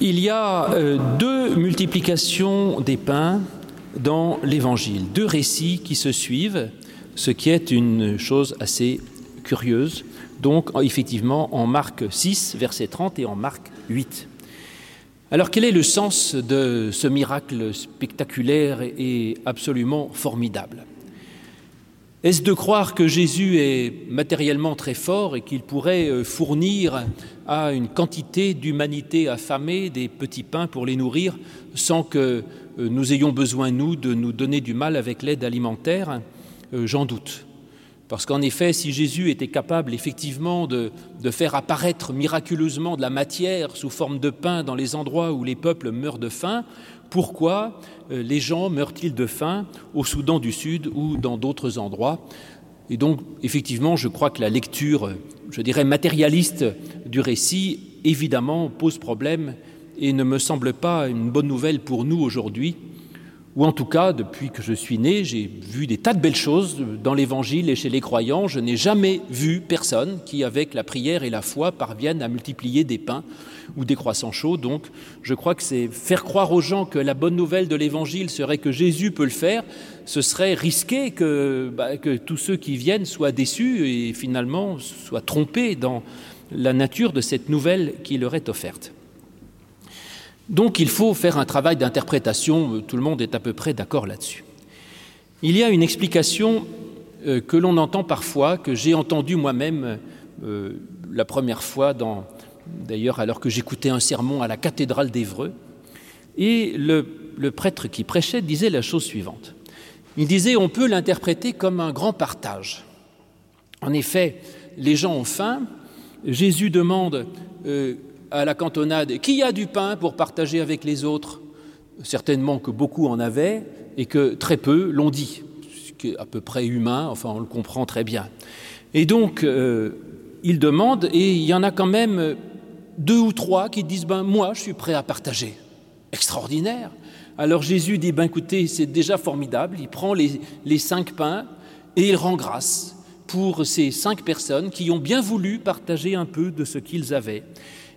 Il y a euh, deux multiplications des pains dans l'Évangile, deux récits qui se suivent, ce qui est une chose assez curieuse. Donc effectivement en Marc 6, verset 30 et en Marc 8. Alors quel est le sens de ce miracle spectaculaire et absolument formidable? Est-ce de croire que Jésus est matériellement très fort et qu'il pourrait euh, fournir à une quantité d'humanité affamée des petits pains pour les nourrir sans que euh, nous ayons besoin, nous, de nous donner du mal avec l'aide alimentaire? Euh, J'en doute. Parce qu'en effet, si Jésus était capable effectivement de, faire apparaître miraculeusement de la matière sous forme de pain dans les endroits où les peuples meurent de faim, pourquoi euh, les gens meurent-ils de faim au Soudan du Sud ou dans d'autres endroits? Et donc, effectivement, je crois que la lecture, je dirais, matérialiste du récit, évidemment, pose problème et ne me semble pas une bonne nouvelle pour nous aujourd'hui ou en tout cas depuis que je suis né, j'ai vu des tas de belles choses dans l'évangile et chez les croyants. Je n'ai jamais vu personne qui, avec la prière et la foi, parvienne à multiplier des pains ou des croissants chauds. Donc je crois que c'est faire croire aux gens que la bonne nouvelle de l'évangile serait que Jésus peut le faire, ce serait risqué que, bah, que tous ceux qui viennent soient déçus et finalement soient trompés dans la nature de cette nouvelle qui leur est offerte. Donc il faut faire un travail d'interprétation, tout le monde est à peu près d'accord là-dessus. Il y a une explication euh, que l'on entend parfois, que j'ai entendu moi-même euh, la première fois, d'ailleurs alors que j'écoutais un sermon à la cathédrale d'Evreux, et le, prêtre qui prêchait disait la chose suivante. Il disait on peut l'interpréter comme un grand partage. En effet, les gens ont faim, Jésus demande euh, à la cantonade qui a du pain pour partager avec les autres? Certainement que beaucoup en avaient et que très peu l'ont dit ce qui est à peu près humain enfin on le comprend très bien. Et donc euh, il demande et il y en a quand même deux ou trois qui disent ben moi je suis prêt à partager. Extraordinaire. Alors jésus dit ben écoutez c'est déjà formidable. Il prend les, les cinq pains et il rend grâce pour ces cinq personnes qui ont bien voulu partager un peu de ce qu'ils avaient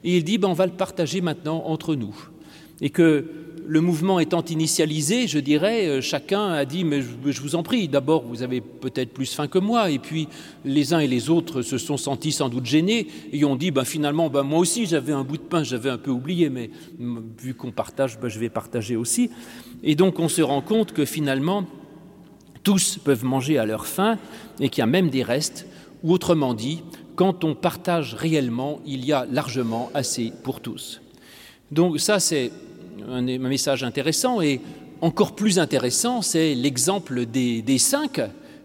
et il dit ben, on va le partager maintenant entre nous. Et que le mouvement étant initialisé je dirais euh, chacun a dit mais je, vous en prie d'abord vous avez peut-être plus faim que moi. Et puis les uns et les autres se sont sentis sans doute gênés et ont dit ben, finalement ben, moi aussi j'avais un bout de pain j'avais un peu oublié mais vu qu'on partage ben, je vais partager aussi. Et donc on se rend compte que finalement tous peuvent manger à leur faim et qu'il y a même des restes. Ou autrement dit quand on partage réellement, il y a largement assez pour tous. Donc ça c'est un, message intéressant et encore plus intéressant, c'est l'exemple des, cinq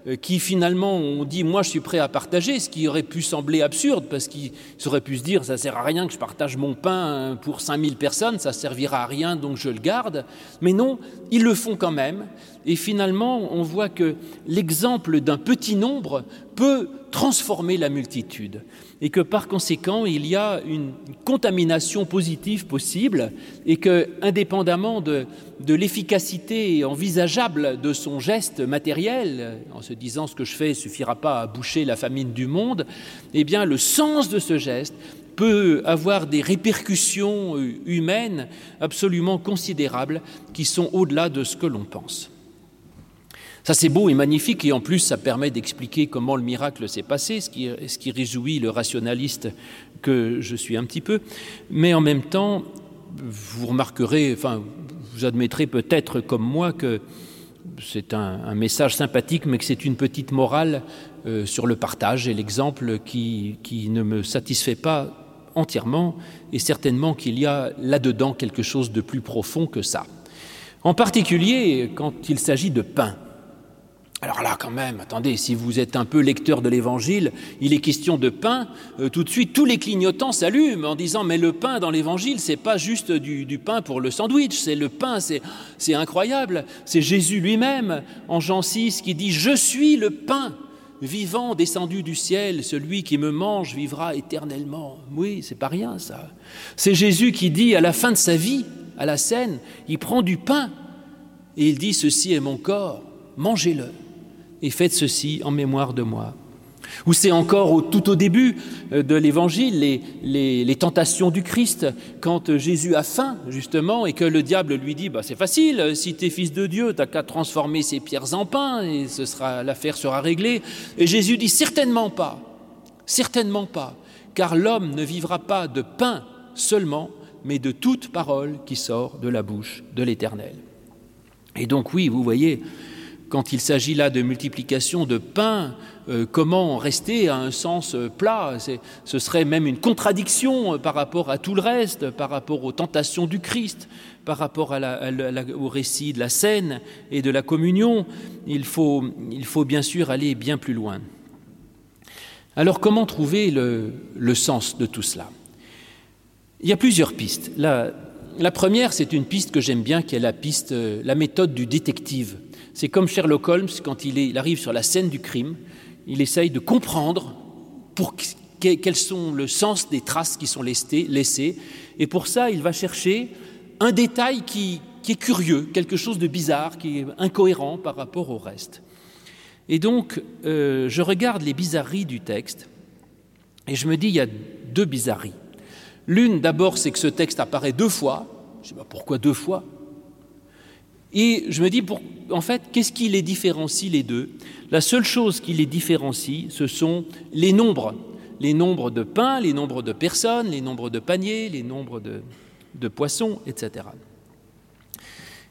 euh, qui finalement ont dit moi je suis prêt à partager ce qui aurait pu sembler absurde parce qu'il aurait pu se dire ça sert à rien que je partage mon pain pour 5000 personnes ça servira à rien donc je le garde mais non ils le font quand même et finalement on voit que l'exemple d'un petit nombre peut transformer la multitude et que par conséquent il y a une contamination positive possible et que indépendamment de, l'efficacité envisageable de son geste matériel en se disant ce que je fais suffira pas à boucher la famine du monde eh le sens de ce geste peut avoir des répercussions humaines absolument considérables qui sont au delà de ce que l'on pense. Ça c'est beau et magnifique et en plus ça permet d'expliquer comment le miracle s'est passé, ce qui, réjouit le rationaliste que je suis un petit peu. Mais en même temps, vous remarquerez, enfin vous admettrez peut-être comme moi que c'est un, un message sympathique, mais que c'est une petite morale euh, sur le partage et l'exemple qui, qui ne me satisfait pas entièrement et certainement qu'il y a là-dedans quelque chose de plus profond que ça. En particulier quand il s'agit de pain. Alors là quand même attendez si vous êtes un peu lecteur de l'évangile il est question de pain. Euh, tout de suite tous les clignotants s'allument en disant mais le pain dans l'évangile c'est pas juste du, pain pour le sandwich c'est le pain c'est incroyable. C'est jésus lui-même en jean 6 qui dit je suis le pain vivant descendu du ciel. Celui qui me mange vivra éternellement. Oui c'est pas rien ça. C'est jésus qui dit à la fin de sa vie à la scène il prend du pain et il dit ceci est mon corps mangez le et faites ceci en mémoire de moi. Ou c'est encore au, tout au début euh, de l'Évangile les, tentations du Christ, quand Jésus a faim, justement, et que le diable lui dit bah, C'est facile, si tu es fils de Dieu, tu n'as qu'à transformer ces pierres en pain, et ce sera, l'affaire sera réglée. Et Jésus dit Certainement pas, certainement pas, car l'homme ne vivra pas de pain seulement, mais de toute parole qui sort de la bouche de l'Éternel. Et donc, oui, vous voyez, quand il s'agit là de multiplication de pain, euh, comment rester à un sens euh, plat? Ce serait même une contradiction euh, par rapport à tout le reste, par rapport aux tentations du Christ, par rapport au récit de la scène et de la communion. Il faut, bien sûr aller bien plus loin. Alors comment trouver le, le sens de tout cela? Il y a plusieurs pistes. La, la première, c'est une piste que j'aime bien, qui est la piste, la méthode du détective. C'est comme Sherlock Holmes quand il, arrive sur la scène du crime, il essaye de comprendre pour quels sont le sens des traces qui sont laissées, et pour ça, il va chercher un détail qui, qui est curieux, quelque chose de bizarre, qui est incohérent par rapport au reste. Et donc, euh, je regarde les bizarreries du texte, et je me dis, il y a deux bizarreries. L'une, d'abord, c'est que ce texte apparaît deux fois. Je ne sais pas pourquoi deux fois. Et je me dis, en fait, qu'est-ce qui les différencie les deux? La seule chose qui les différencie, ce sont les nombres. Les nombres de pains, les nombres de personnes, les nombres de paniers, les nombres de, de poissons, etc.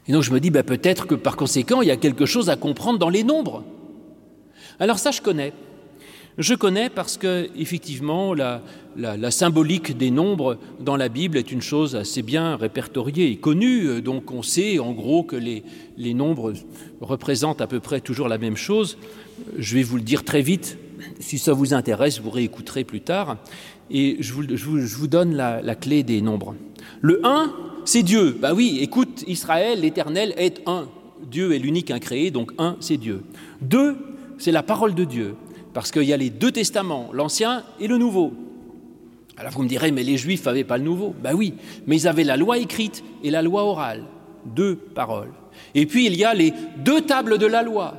Et donc je me dis, ben, peut-être que par conséquent, il y a quelque chose à comprendre dans les nombres. Alors ça, je connais. Je connais parce que, effectivement, la, symbolique des nombres dans la Bible est une chose assez bien répertoriée et connue. Donc, on sait en gros que les, nombres représentent à peu près toujours la même chose. Je vais vous le dire très vite. Si ça vous intéresse, vous réécouterez plus tard. Et je vous, donne la, clé des nombres. Le 1, c'est Dieu. Bah oui, écoute, Israël, l'Éternel est un. Dieu est l'unique incréé, donc un, c'est Dieu. 2, c'est la parole de Dieu parce qu'il y a les deux testaments, l'Ancien et le Nouveau. Alors vous me direz, mais les Juifs n'avaient pas le Nouveau? Ben oui, mais ils avaient la loi écrite et la loi orale, deux paroles. Et puis il y a les deux tables de la loi.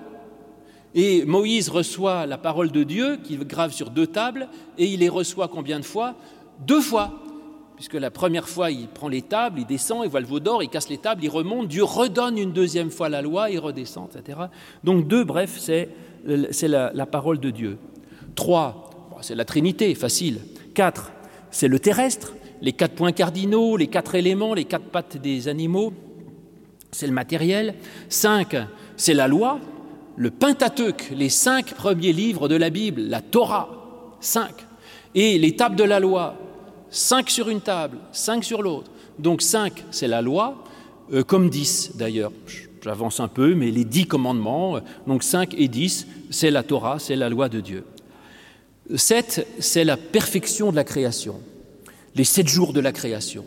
Et Moïse reçoit la parole de Dieu qu'il grave sur deux tables, et il les reçoit combien de fois? Deux fois. Puisque la première fois, il prend les tables, il descend, il voit le veau d'or, il casse les tables, il remonte, Dieu redonne une deuxième fois la loi, il redescend, etc. Donc deux, bref, c'est c'est la, parole de Dieu. Trois, c'est la Trinité, facile. Quatre, c'est le terrestre, les quatre points cardinaux, les quatre éléments, les quatre pattes des animaux, c'est le matériel. Cinq, c'est la loi, le Pentateuque, les cinq premiers livres de la Bible, la Torah, cinq. Et les tables de la loi, cinq sur une table, cinq sur l'autre. Donc cinq, c'est la loi, euh, comme dix d'ailleurs j'avance un peu, mais les dix commandements, donc cinq et dix, c'est la Torah, c'est la loi de Dieu. Sept, c'est la perfection de la création, les sept jours de la création.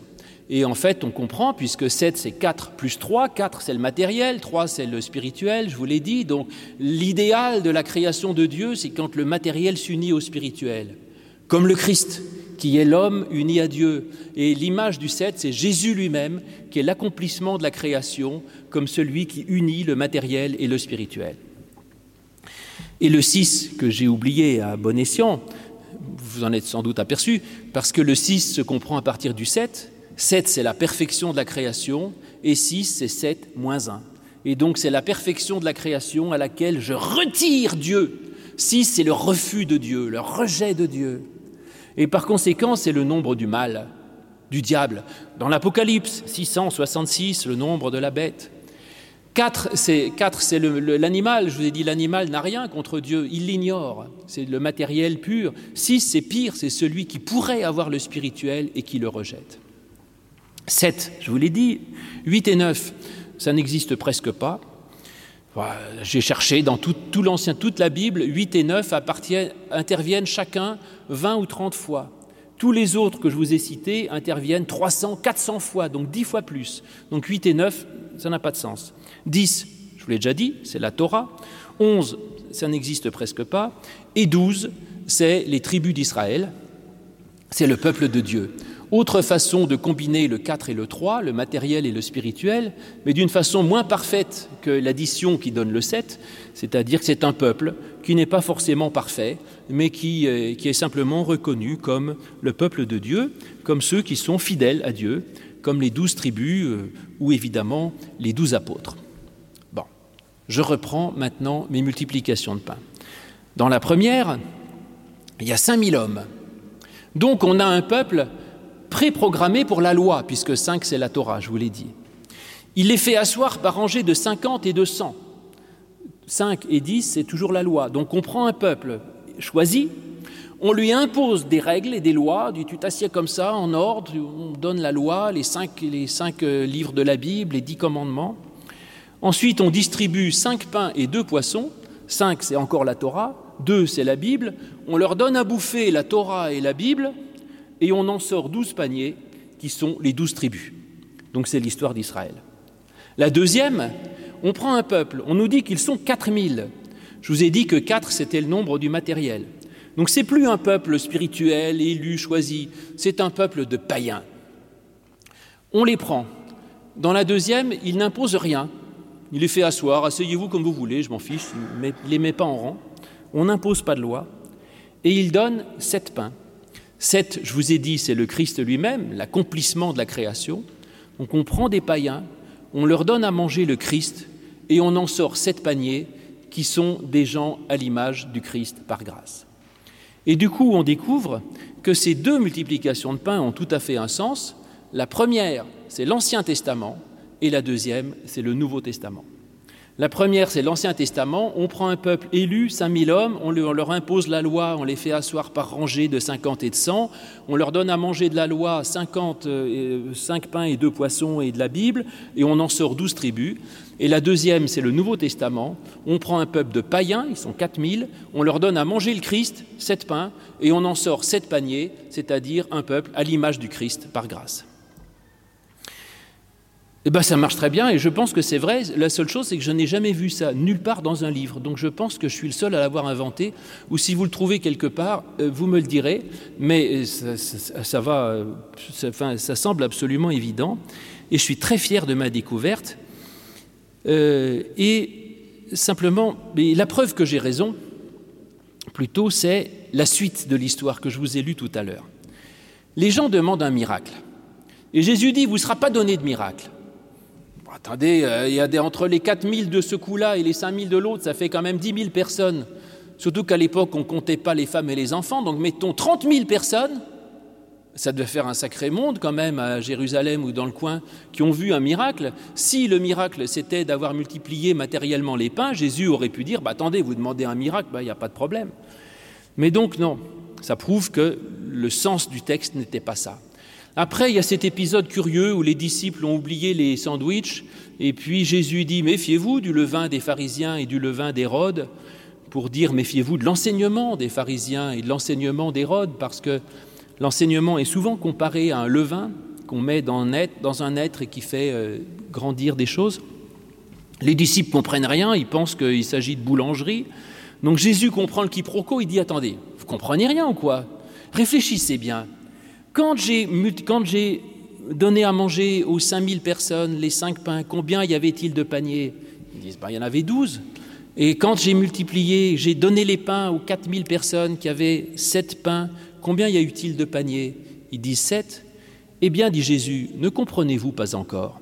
Et en fait, on comprend, puisque 7, c'est 4 plus 3, 4, c'est le matériel, 3, c'est le spirituel, je vous l'ai dit. Donc, l'idéal de la création de Dieu, c'est quand le matériel s'unit au spirituel, comme le Christ qui est l'homme uni à Dieu. Et l'image du 7, c'est Jésus lui-même, qui est l'accomplissement de la création, comme celui qui unit le matériel et le spirituel. Et le 6, que j'ai oublié à bon escient, vous en êtes sans doute aperçu, parce que le 6 se comprend à partir du 7. 7, c'est la perfection de la création, et 6, c'est 7 moins 1. Et donc, c'est la perfection de la création à laquelle je retire Dieu. 6, c'est le refus de Dieu, le rejet de Dieu. Et par conséquent, c'est le nombre du mal, du diable. Dans l'Apocalypse, 666, le nombre de la bête. 4, c'est l'animal. Je vous ai dit, l'animal n'a rien contre Dieu, il l'ignore. C'est le matériel pur. 6, c'est pire, c'est celui qui pourrait avoir le spirituel et qui le rejette. 7, je vous l'ai dit. 8 et 9, ça n'existe presque pas. J'ai cherché dans tout, tout l'Ancien, toute la Bible, 8 et 9 interviennent chacun 20 ou 30 fois. Tous les autres que je vous ai cités interviennent 300, 400 fois, donc 10 fois plus. Donc 8 et 9, ça n'a pas de sens. 10, je vous l'ai déjà dit, c'est la Torah. 11, ça n'existe presque pas. Et 12, c'est les tribus d'Israël, c'est le peuple de Dieu. Autre façon de combiner le 4 et le 3, le matériel et le spirituel, mais d'une façon moins parfaite que l'addition qui donne le 7, c'est-à-dire que c'est un peuple qui n'est pas forcément parfait, mais qui, euh, qui, est simplement reconnu comme le peuple de Dieu, comme ceux qui sont fidèles à Dieu, comme les douze tribus euh, ou évidemment les douze apôtres. Bon, je reprends maintenant mes multiplications de pain. Dans la première, il y a 5000 hommes. Donc on a un peuple préprogrammé pour la loi, puisque 5 c'est la Torah, je vous l'ai dit. Il les fait asseoir par rangées de 50 et de 100. 5 et 10, c'est toujours la loi. Donc on prend un peuple choisi, on lui impose des règles et des lois, du tu t'assieds comme ça, en ordre, on donne la loi, les cinq, les cinq euh, livres de la Bible, les dix commandements. Ensuite, on distribue cinq pains et deux poissons. Cinq, c'est encore la Torah. Deux, c'est la Bible. On leur donne à bouffer la Torah et la Bible, et on en sort douze paniers, qui sont les douze tribus. Donc c'est l'histoire d'Israël. La deuxième, on prend un peuple, on nous dit qu'ils sont 4000. Je vous ai dit que 4, c'était le nombre du matériel. Donc c'est plus un peuple spirituel, élu, choisi, c'est un peuple de païens. On les prend. Dans la deuxième, il n'impose rien. Il les fait asseoir, asseyez-vous comme vous voulez, je m'en fiche, il ne les met pas en rang. On n'impose pas de loi. Et il donne sept pains. Sept, je vous ai dit, c'est le Christ lui-même, l'accomplissement de la création. Donc on prend des païens, on leur donne à manger le Christ, et on en sort sept paniers qui sont des gens à l'image du Christ par grâce. Et du coup, on découvre que ces deux multiplications de pain ont tout à fait un sens. La première, c'est l'Ancien Testament, et la deuxième, c'est le Nouveau Testament. La première, c'est l'Ancien Testament. On prend un peuple élu, 5000 hommes, on leur impose la loi, on les fait asseoir par rangées de 50 et de 100, on leur donne à manger de la loi 50, 5 euh, pains et 2 poissons et de la Bible, et on en sort 12 tribus. Et la deuxième, c'est le Nouveau Testament. On prend un peuple de païens, ils sont 4000, on leur donne à manger le Christ, 7 pains, et on en sort 7 paniers, c'est-à-dire un peuple à l'image du Christ par grâce. Eh bien, ça marche très bien et je pense que c'est vrai. La seule chose, c'est que je n'ai jamais vu ça nulle part dans un livre. Donc je pense que je suis le seul à l'avoir inventé. Ou si vous le trouvez quelque part, euh, vous me le direz. Mais euh, ça, va, euh, enfin, ça semble absolument évident. Et je suis très fier de ma découverte. et simplement, la preuve que j'ai raison, plutôt, c'est la suite de l'histoire que je vous ai lue tout à l'heure. Les gens demandent un miracle. Et Jésus dit, vous ne sera pas donné de miracle attendez, euh, il y a des, entre les 4000 de ce coup-là et les 5000 de l'autre, ça fait quand même 10 000 personnes. Surtout qu'à l'époque, on ne comptait pas les femmes et les enfants. Donc mettons 30 000 personnes. Ça devait faire un sacré monde quand même à Jérusalem ou dans le coin qui ont vu un miracle. Si le miracle c'était d'avoir multiplié matériellement les pains, Jésus aurait pu dire bah, attendez, vous demandez un miracle, bah, il n'y a pas de problème. Mais donc non, ça prouve que le sens du texte n'était pas ça. Après, il y a cet épisode curieux où les disciples ont oublié les sandwichs, et puis Jésus dit Méfiez-vous du levain des pharisiens et du levain d'Hérode, pour dire Méfiez-vous de l'enseignement des pharisiens et de l'enseignement d'Hérode, parce que l'enseignement est souvent comparé à un levain qu'on met dans un, être, et qui fait euh, grandir des choses. Les disciples comprennent rien, ils pensent qu'il s'agit de boulangerie. Donc Jésus comprend le quiproquo, il dit Attendez, vous comprenez rien ou quoi? Réfléchissez bien. Quand j'ai donné à manger aux 5000 personnes les cinq pains, combien y avait-il de paniers? Ils disent, ben, il y en avait 12. Et quand j'ai multiplié, j'ai donné les pains aux 4000 personnes qui avaient sept pains, combien y a eu-il de paniers? Ils disent sept. Eh bien, dit Jésus, ne comprenez-vous pas encore?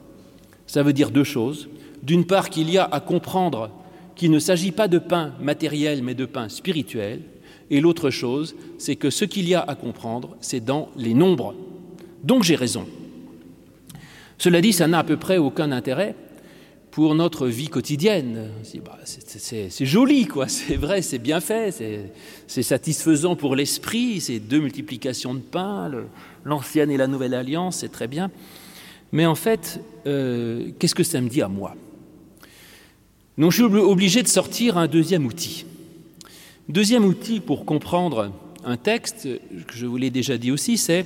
Ça veut dire deux choses. D'une part, qu'il y a à comprendre qu'il ne s'agit pas de pain matériel, mais de pain spirituel. Et l'autre chose, c'est que ce qu'il y a à comprendre, c'est dans les nombres. Donc j'ai raison. Cela dit, ça n'a à peu près aucun intérêt pour notre vie quotidienne. Bah, c'est joli, quoi. C'est vrai, c'est bien fait, c'est satisfaisant pour l'esprit. Ces deux multiplications de pain, l'ancienne et la nouvelle alliance, c'est très bien. Mais en fait, euh, qu'est-ce que ça me dit à moi? Donc, je suis obligé de sortir un deuxième outil. Deuxième outil pour comprendre un texte, que je vous l'ai déjà dit aussi, c'est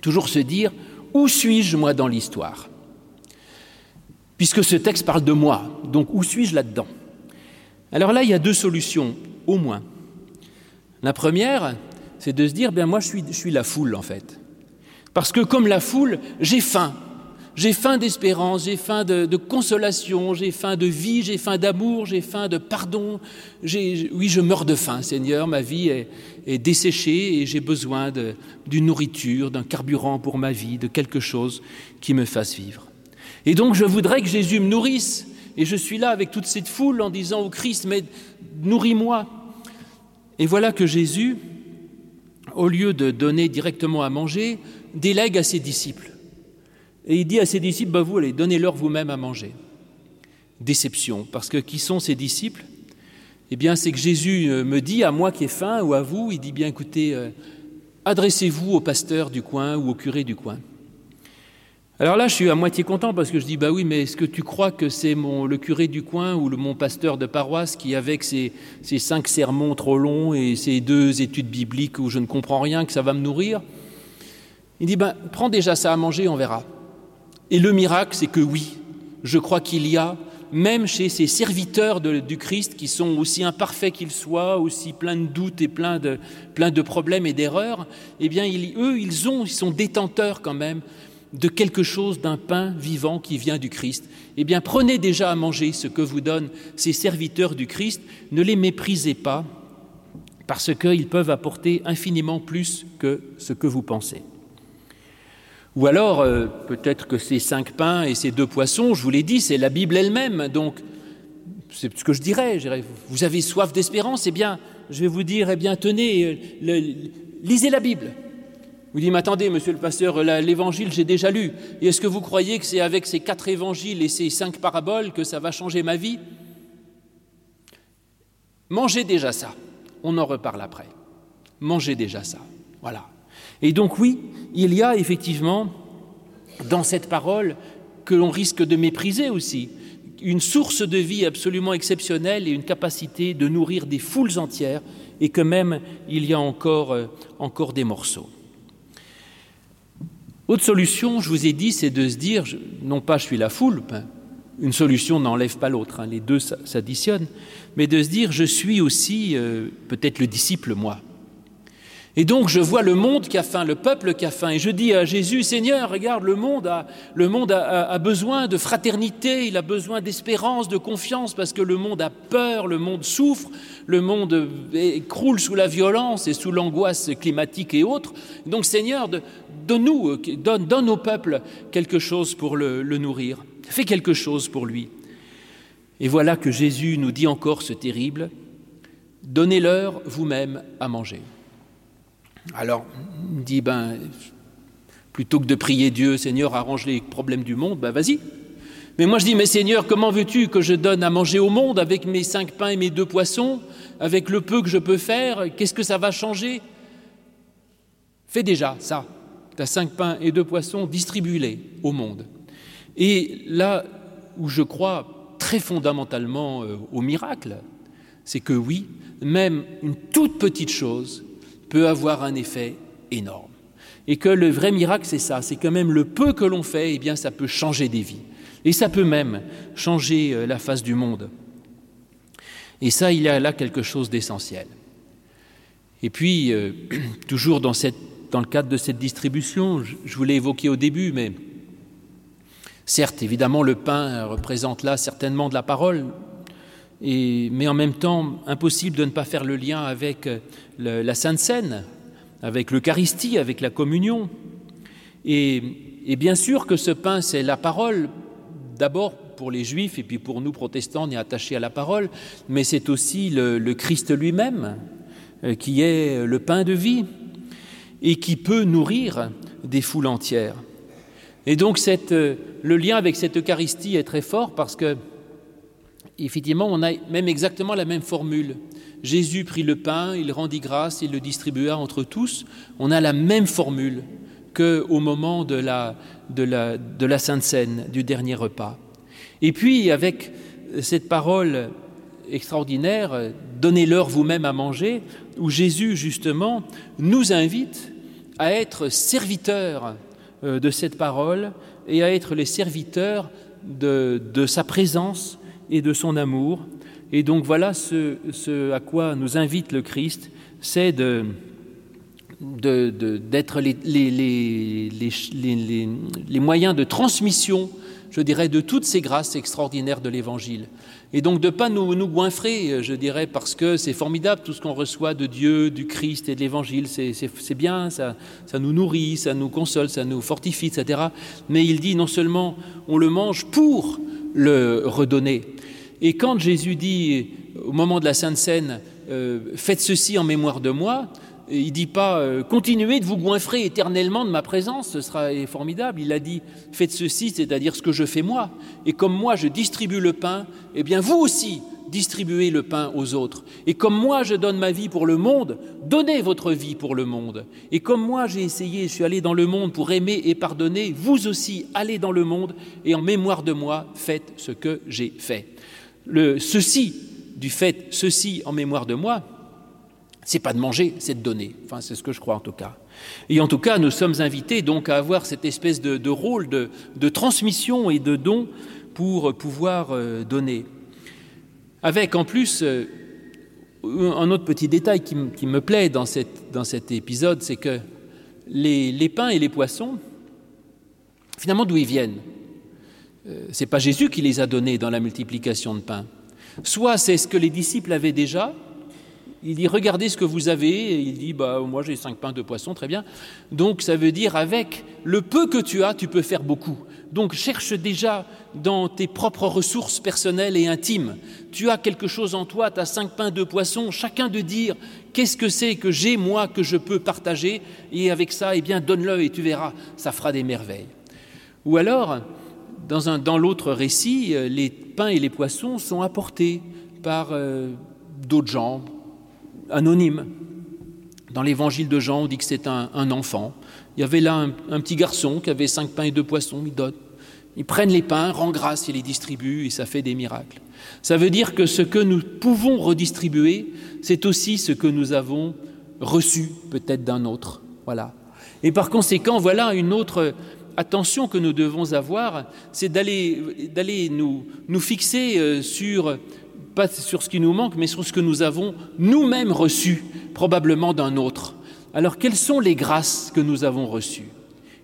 toujours se dire où suis-je moi dans l'histoire? Puisque ce texte parle de moi, donc où suis-je là-dedans? Alors là, il y a deux solutions, au moins. La première, c'est de se dire, bien moi je suis la foule en fait. Parce que comme la foule, j'ai faim. J'ai faim d'espérance, j'ai faim de, consolation, j'ai faim de vie, j'ai faim d'amour, j'ai faim de pardon. Oui, je meurs de faim, Seigneur, ma vie est, est desséchée et j'ai besoin d'une nourriture, d'un carburant pour ma vie, de quelque chose qui me fasse vivre. Et donc je voudrais que Jésus me nourrisse. Et je suis là avec toute cette foule en disant au Christ, mais nourris-moi. Et voilà que Jésus, au lieu de donner directement à manger, délègue à ses disciples. Et il dit à ses disciples, bah vous allez, donnez-leur vous-même à manger. Déception, parce que qui sont ces disciples? Eh bien, c'est que Jésus euh, me dit à moi qui ai faim ou à vous, il dit bien écoutez, euh, adressez-vous au pasteur du coin ou au curé du coin. Alors là, je suis à moitié content parce que je dis bah oui, mais est-ce que tu crois que c'est mon le curé du coin ou le, mon pasteur de paroisse qui, avec ses, ses cinq sermons trop longs et ses deux études bibliques où je ne comprends rien, que ça va me nourrir? Il dit ben prends déjà ça à manger, on verra. Et le miracle, c'est que oui, je crois qu'il y a, même chez ces serviteurs du Christ qui sont aussi imparfaits qu'ils soient, aussi pleins de doutes et pleins de, problèmes et d'erreurs, eh bien, eux, ils, ont, ils sont détenteurs quand même de quelque chose, d'un pain vivant qui vient du Christ. Eh bien, prenez déjà à manger ce que vous donnent ces serviteurs du Christ, ne les méprisez pas, parce qu'ils peuvent apporter infiniment plus que ce que vous pensez. Ou alors, euh, peut-être que ces cinq pains et ces deux poissons, je vous l'ai dit, c'est la Bible elle-même. Donc, c'est ce que je dirais. Je dirais vous avez soif d'espérance, eh bien, je vais vous dire, eh bien, tenez, euh, lisez la Bible. Vous dites, mais attendez, monsieur le pasteur, l'évangile, j'ai déjà lu. Et est-ce que vous croyez que c'est avec ces quatre évangiles et ces cinq paraboles que ça va changer ma vie? Mangez déjà ça. On en reparle après. Mangez déjà ça. Voilà. Et donc oui, il y a effectivement dans cette parole que l'on risque de mépriser aussi une source de vie absolument exceptionnelle et une capacité de nourrir des foules entières et que même il y a encore, euh, des morceaux. Autre solution, je vous ai dit, c'est de se dire, non pas je suis la foule, ben, une solution n'enlève pas l'autre, hein, les deux s'additionnent, mais de se dire, je suis aussi euh, peut-être le disciple, moi. Et donc je vois le monde qui a faim, le peuple qui a faim, et je dis à Jésus, Seigneur, regarde, le monde a, le monde a, besoin de fraternité, il a besoin d'espérance, de confiance, parce que le monde a peur, le monde souffre, le monde croule sous la violence et sous l'angoisse climatique et autres. Donc Seigneur, donne-nous, donne, au peuple quelque chose pour le, le nourrir, fais quelque chose pour lui. Et voilà que Jésus nous dit encore ce terrible, donnez-leur vous-même à manger. Alors, il dit, ben, plutôt que de prier Dieu, Seigneur, arrange les problèmes du monde, ben vas-y. Mais moi je dis, mais Seigneur, comment veux-tu que je donne à manger au monde avec mes cinq pains et mes deux poissons, avec le peu que je peux faire Qu'est-ce que ça va changer? Fais déjà ça. Tu as cinq pains et deux poissons, distribue-les au monde. Et là où je crois très fondamentalement euh, au miracle, c'est que oui, même une toute petite chose peut avoir un effet énorme. Et que le vrai miracle, c'est ça, c'est quand même le peu que l'on fait, eh bien, ça peut changer des vies. Et ça peut même changer euh, la face du monde. Et ça, il y a là quelque chose d'essentiel. Et puis, euh, toujours dans, le cadre de cette distribution, je vous l'ai évoqué au début, mais certes, évidemment, le pain représente là certainement de la parole, mais en même temps, impossible de ne pas faire le lien avec euh, la Sainte Seine, avec l'Eucharistie, avec la communion. Et, bien sûr que ce pain, c'est la parole, d'abord pour les juifs et puis pour nous protestants, on est attachés à la parole, mais c'est aussi le, Christ lui-même euh, qui est le pain de vie et qui peut nourrir des foules entières. Et donc euh, le lien avec cette Eucharistie est très fort parce que effectivement on a même exactement la même formule. Jésus prit le pain, il rendit grâce, il le distribua entre tous. On a la même formule qu'au moment de la, Sainte Seine, du dernier repas. Et puis, avec cette parole extraordinaire, donnez-leur vous-même à manger, où Jésus, justement, nous invite à être serviteurs euh, de cette parole et à être les serviteurs de, de sa présence et de son amour et donc voilà ce, à quoi nous invite le Christ, c'est de, d'être les, moyens de transmission, je dirais, de toutes ces grâces extraordinaires de l'Évangile. Et donc de ne pas nous, goinfrer, je dirais, parce que c'est formidable tout ce qu'on reçoit de Dieu, du Christ et de l'Évangile, c'est bien, ça nous nourrit, ça nous console, ça nous fortifie, etc. Mais il dit non seulement on le mange pour le redonner. Et quand Jésus dit au moment de la Sainte Seine, euh, faites ceci en mémoire de moi, il dit pas euh, continuez de vous goinfrer éternellement de ma présence, ce sera formidable. Il a dit faites ceci, c'est-à-dire ce que je fais moi. Et comme moi je distribue le pain, eh bien vous aussi distribuez le pain aux autres. Et comme moi je donne ma vie pour le monde, donnez votre vie pour le monde. Et comme moi j'ai essayé, je suis allé dans le monde pour aimer et pardonner, vous aussi allez dans le monde et en mémoire de moi faites ce que j'ai fait. Le ceci du fait ceci en mémoire de moi, c'est pas de manger, c'est de donner. Enfin, c'est ce que je crois en tout cas. Et en tout cas, nous sommes invités donc à avoir cette espèce de, rôle de, transmission et de don pour pouvoir euh, donner. Avec en plus euh, un autre petit détail qui, me plaît dans, cet épisode, c'est que les, les, pains et les poissons, finalement, d'où ils viennent? euh, C'est pas Jésus qui les a donnés dans la multiplication de pains. Soit c'est ce que les disciples avaient déjà, il dit regardez ce que vous avez, et il dit bah moi j'ai cinq pains de poisson, très bien. Donc ça veut dire avec le peu que tu as, tu peux faire beaucoup. Donc cherche déjà dans tes propres ressources personnelles et intimes. Tu as quelque chose en toi, tu as cinq pains de poisson, chacun de dire qu'est-ce que c'est que j'ai moi que je peux partager, et avec ça, eh bien donne-le et tu verras, ça fera des merveilles. Ou alors, dans, l'autre récit, euh, les pains et les poissons sont apportés par euh, d'autres gens, anonyme. Dans l'évangile de Jean, on dit que c'est un, enfant. Il y avait là un, petit garçon qui avait cinq pains et deux poissons, il donne. Ils prennent les pains, rend grâce, ils les distribuent et ça fait des miracles. Ça veut dire que ce que nous pouvons redistribuer, c'est aussi ce que nous avons reçu peut-être d'un autre. Voilà. Et par conséquent, voilà une autre attention que nous devons avoir, c'est d'aller nous, nous fixer euh, sur pas sur ce qui nous manque, mais sur ce que nous avons nous-mêmes reçu, probablement d'un autre. Alors, quelles sont les grâces que nous avons reçues?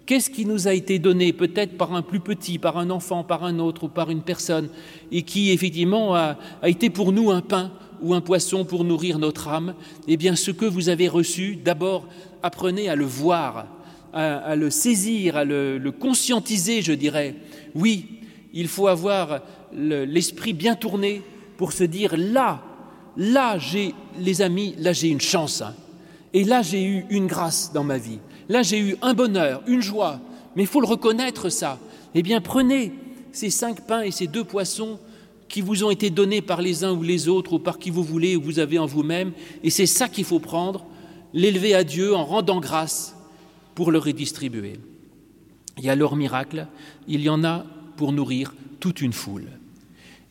Qu'est-ce qui nous a été donné, peut-être par un plus petit, par un enfant, par un autre ou par une personne, et qui effectivement a, a été pour nous un pain ou un poisson pour nourrir notre âme? Eh bien, ce que vous avez reçu, d'abord, apprenez à le voir, à, le saisir, à le, le, conscientiser, je dirais. Oui, il faut avoir l'esprit bien tourné pour se dire là, là j'ai les amis, là j'ai une chance. Hein. Et là j'ai eu une grâce dans ma vie. Là j'ai eu un bonheur, une joie. Mais il faut le reconnaître ça. Eh bien prenez ces cinq pains et ces deux poissons qui vous ont été donnés par les uns ou les autres ou par qui vous voulez ou vous avez en vous-même. Et c'est ça qu'il faut prendre, l'élever à Dieu en rendant grâce pour le redistribuer. Y a leur miracle, il y en a pour nourrir toute une foule.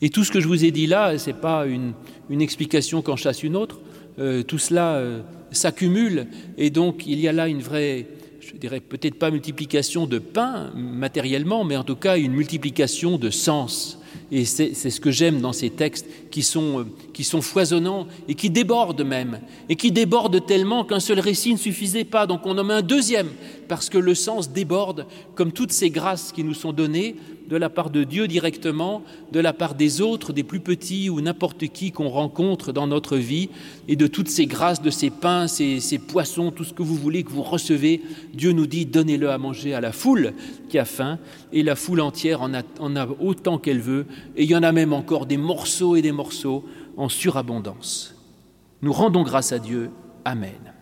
Et tout ce que je vous ai dit là, ce n'est pas une, une explication qu'en chasse une autre. Euh, tout cela euh, s'accumule et donc il y a là une vraie, je dirais peut-être pas multiplication de pain matériellement, mais en tout cas une multiplication de sens. Et c'est ce que j'aime dans ces textes qui sont, euh, qui sont foisonnants et qui débordent même, et qui débordent tellement qu'un seul récit ne suffisait pas. Donc on en met un deuxième, parce que le sens déborde, comme toutes ces grâces qui nous sont données, de la part de Dieu directement, de la part des autres, des plus petits ou n'importe qui qu'on rencontre dans notre vie, et de toutes ces grâces, de ces pains, ces, poissons, tout ce que vous voulez que vous recevez, Dieu nous dit donnez-le à manger à la foule qui a faim, et la foule entière en a, en a autant qu'elle veut, et il y en a même encore des morceaux et des morceaux en surabondance. Nous rendons grâce à Dieu. Amen.